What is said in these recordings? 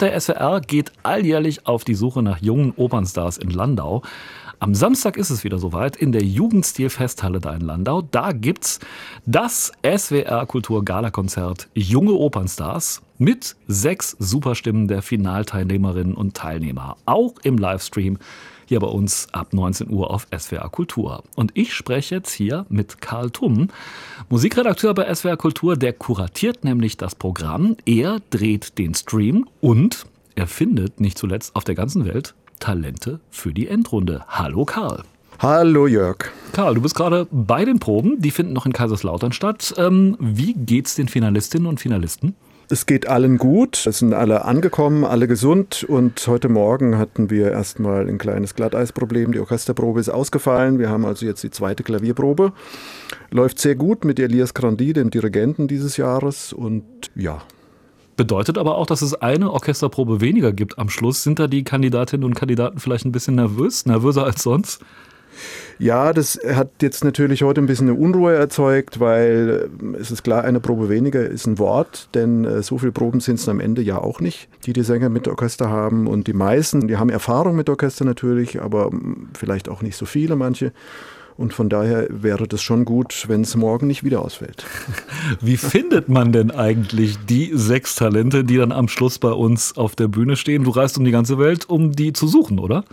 Der SWR geht alljährlich auf die Suche nach jungen Opernstars in Landau. Am Samstag ist es wieder soweit in der Jugendstil-Festhalle da in Landau. Da gibt's das SWR Kultur Gala Konzert Junge Opernstars mit sechs Superstimmen der Finalteilnehmerinnen und Teilnehmer. Auch im Livestream hier bei uns ab 19 Uhr auf SWR Kultur. Und ich spreche jetzt hier mit Karl Tumm, Musikredakteur bei SWR Kultur, der kuratiert nämlich das Programm. Er dreht den Stream und er findet nicht zuletzt auf der ganzen Welt Talente für die Endrunde. Hallo Karl. Hallo Jörg. Karl, du bist gerade bei den Proben, die finden noch in Kaiserslautern statt. Ähm, wie geht's den Finalistinnen und Finalisten? Es geht allen gut, es sind alle angekommen, alle gesund und heute Morgen hatten wir erstmal ein kleines Glatteisproblem. Die Orchesterprobe ist ausgefallen. Wir haben also jetzt die zweite Klavierprobe. Läuft sehr gut mit Elias Grandi, dem Dirigenten dieses Jahres und ja, Bedeutet aber auch, dass es eine Orchesterprobe weniger gibt am Schluss. Sind da die Kandidatinnen und Kandidaten vielleicht ein bisschen nervös, nervöser als sonst? Ja, das hat jetzt natürlich heute ein bisschen eine Unruhe erzeugt, weil äh, es ist klar, eine Probe weniger ist ein Wort, denn äh, so viele Proben sind es am Ende ja auch nicht, die die Sänger mit Orchester haben. Und die meisten, die haben Erfahrung mit Orchester natürlich, aber hm, vielleicht auch nicht so viele manche. Und von daher wäre das schon gut, wenn es morgen nicht wieder ausfällt. Wie findet man denn eigentlich die sechs Talente, die dann am Schluss bei uns auf der Bühne stehen? Du reist um die ganze Welt, um die zu suchen, oder?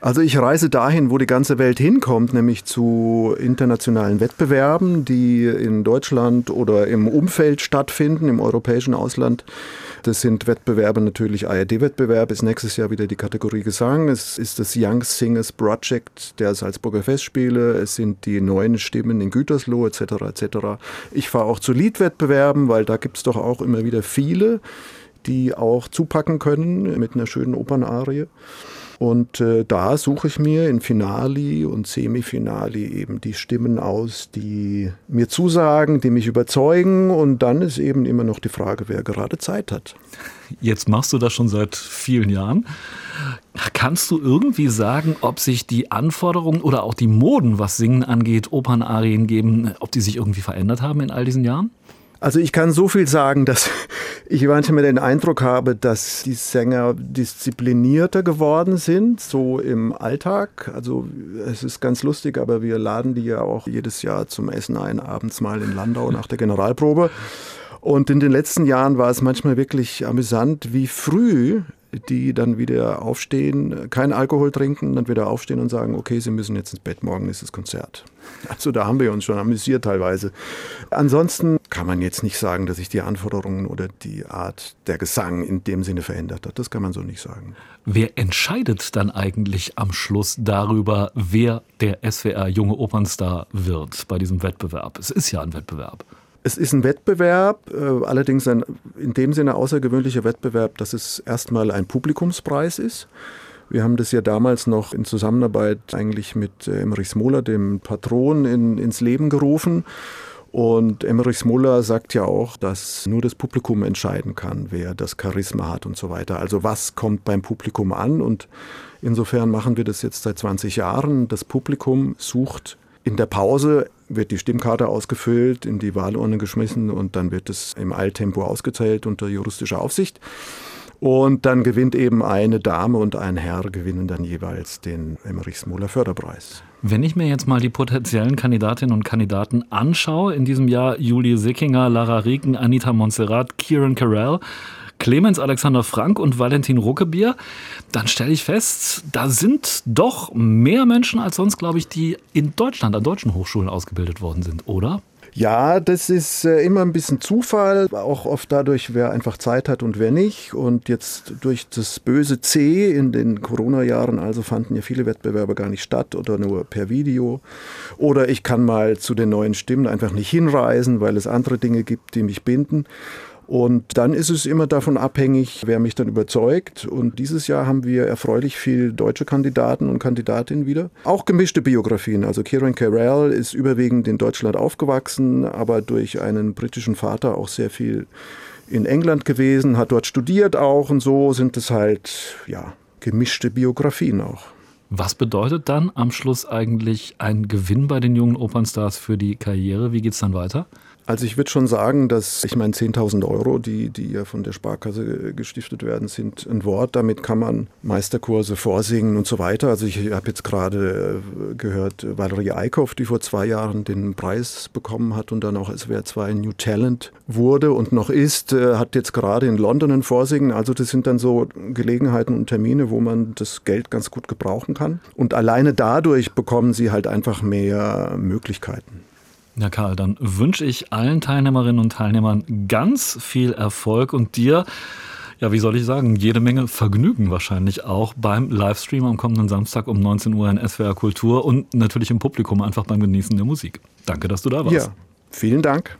Also ich reise dahin, wo die ganze Welt hinkommt, nämlich zu internationalen Wettbewerben, die in Deutschland oder im Umfeld stattfinden, im europäischen Ausland. Das sind Wettbewerbe natürlich, ARD-Wettbewerb ist nächstes Jahr wieder die Kategorie Gesang. Es ist das Young Singers Project der Salzburger Festspiele. Es sind die neuen Stimmen in Gütersloh etc. etc. Ich fahre auch zu Liedwettbewerben, weil da gibt es doch auch immer wieder viele, die auch zupacken können mit einer schönen Opernarie. Und äh, da suche ich mir in Finali und Semifinali eben die Stimmen aus, die mir zusagen, die mich überzeugen. Und dann ist eben immer noch die Frage, wer gerade Zeit hat. Jetzt machst du das schon seit vielen Jahren. Kannst du irgendwie sagen, ob sich die Anforderungen oder auch die Moden, was Singen angeht, Opernarien geben, ob die sich irgendwie verändert haben in all diesen Jahren? Also ich kann so viel sagen, dass ich manchmal den Eindruck habe, dass die Sänger disziplinierter geworden sind, so im Alltag. Also es ist ganz lustig, aber wir laden die ja auch jedes Jahr zum Essen ein, abends mal in Landau nach der Generalprobe. Und in den letzten Jahren war es manchmal wirklich amüsant, wie früh die dann wieder aufstehen, kein Alkohol trinken, dann wieder aufstehen und sagen, okay, sie müssen jetzt ins Bett, morgen ist das Konzert. Also da haben wir uns schon amüsiert teilweise. Ansonsten kann man jetzt nicht sagen, dass sich die Anforderungen oder die Art der Gesang in dem Sinne verändert hat. Das kann man so nicht sagen. Wer entscheidet dann eigentlich am Schluss darüber, wer der SWR junge Opernstar wird bei diesem Wettbewerb? Es ist ja ein Wettbewerb. Es ist ein Wettbewerb, äh, allerdings ein in dem Sinne außergewöhnlicher Wettbewerb, dass es erstmal ein Publikumspreis ist. Wir haben das ja damals noch in Zusammenarbeit eigentlich mit äh, Emmerich Smoler, dem Patron, in, ins Leben gerufen. Und Emmerich Smoller sagt ja auch, dass nur das Publikum entscheiden kann, wer das Charisma hat und so weiter. Also was kommt beim Publikum an? Und insofern machen wir das jetzt seit 20 Jahren. Das Publikum sucht in der Pause wird die Stimmkarte ausgefüllt, in die Wahlurne geschmissen und dann wird es im Eiltempo ausgezählt unter juristischer Aufsicht. Und dann gewinnt eben eine Dame und ein Herr gewinnen dann jeweils den Emmerich-Smoler Förderpreis. Wenn ich mir jetzt mal die potenziellen Kandidatinnen und Kandidaten anschaue, in diesem Jahr Julie Sickinger, Lara Rieken, Anita Montserrat, Kieran Carell, Clemens Alexander Frank und Valentin Ruckebier, dann stelle ich fest, da sind doch mehr Menschen als sonst, glaube ich, die in Deutschland an deutschen Hochschulen ausgebildet worden sind, oder? Ja, das ist äh, immer ein bisschen Zufall, auch oft dadurch, wer einfach Zeit hat und wer nicht. Und jetzt durch das böse C in den Corona-Jahren, also fanden ja viele Wettbewerbe gar nicht statt oder nur per Video. Oder ich kann mal zu den neuen Stimmen einfach nicht hinreisen, weil es andere Dinge gibt, die mich binden. Und dann ist es immer davon abhängig, wer mich dann überzeugt. Und dieses Jahr haben wir erfreulich viel deutsche Kandidaten und Kandidatinnen wieder. Auch gemischte Biografien. Also Kieran Carell ist überwiegend in Deutschland aufgewachsen, aber durch einen britischen Vater auch sehr viel in England gewesen, hat dort studiert auch und so sind es halt, ja, gemischte Biografien auch. Was bedeutet dann am Schluss eigentlich ein Gewinn bei den jungen Opernstars für die Karriere? Wie geht es dann weiter? Also ich würde schon sagen, dass ich meine 10.000 Euro, die, die ja von der Sparkasse gestiftet werden, sind ein Wort. Damit kann man Meisterkurse vorsingen und so weiter. Also ich habe jetzt gerade äh, gehört, Valerie Eickhoff, die vor zwei Jahren den Preis bekommen hat und dann auch SWR 2 New Talent wurde und noch ist, äh, hat jetzt gerade in London ein Vorsingen. Also das sind dann so Gelegenheiten und Termine, wo man das Geld ganz gut gebrauchen kann. Und alleine dadurch bekommen sie halt einfach mehr Möglichkeiten. Ja, Karl, dann wünsche ich allen Teilnehmerinnen und Teilnehmern ganz viel Erfolg und dir, ja, wie soll ich sagen, jede Menge Vergnügen wahrscheinlich auch beim Livestream am kommenden Samstag um 19 Uhr in SWR Kultur und natürlich im Publikum einfach beim Genießen der Musik. Danke, dass du da warst. Ja, vielen Dank.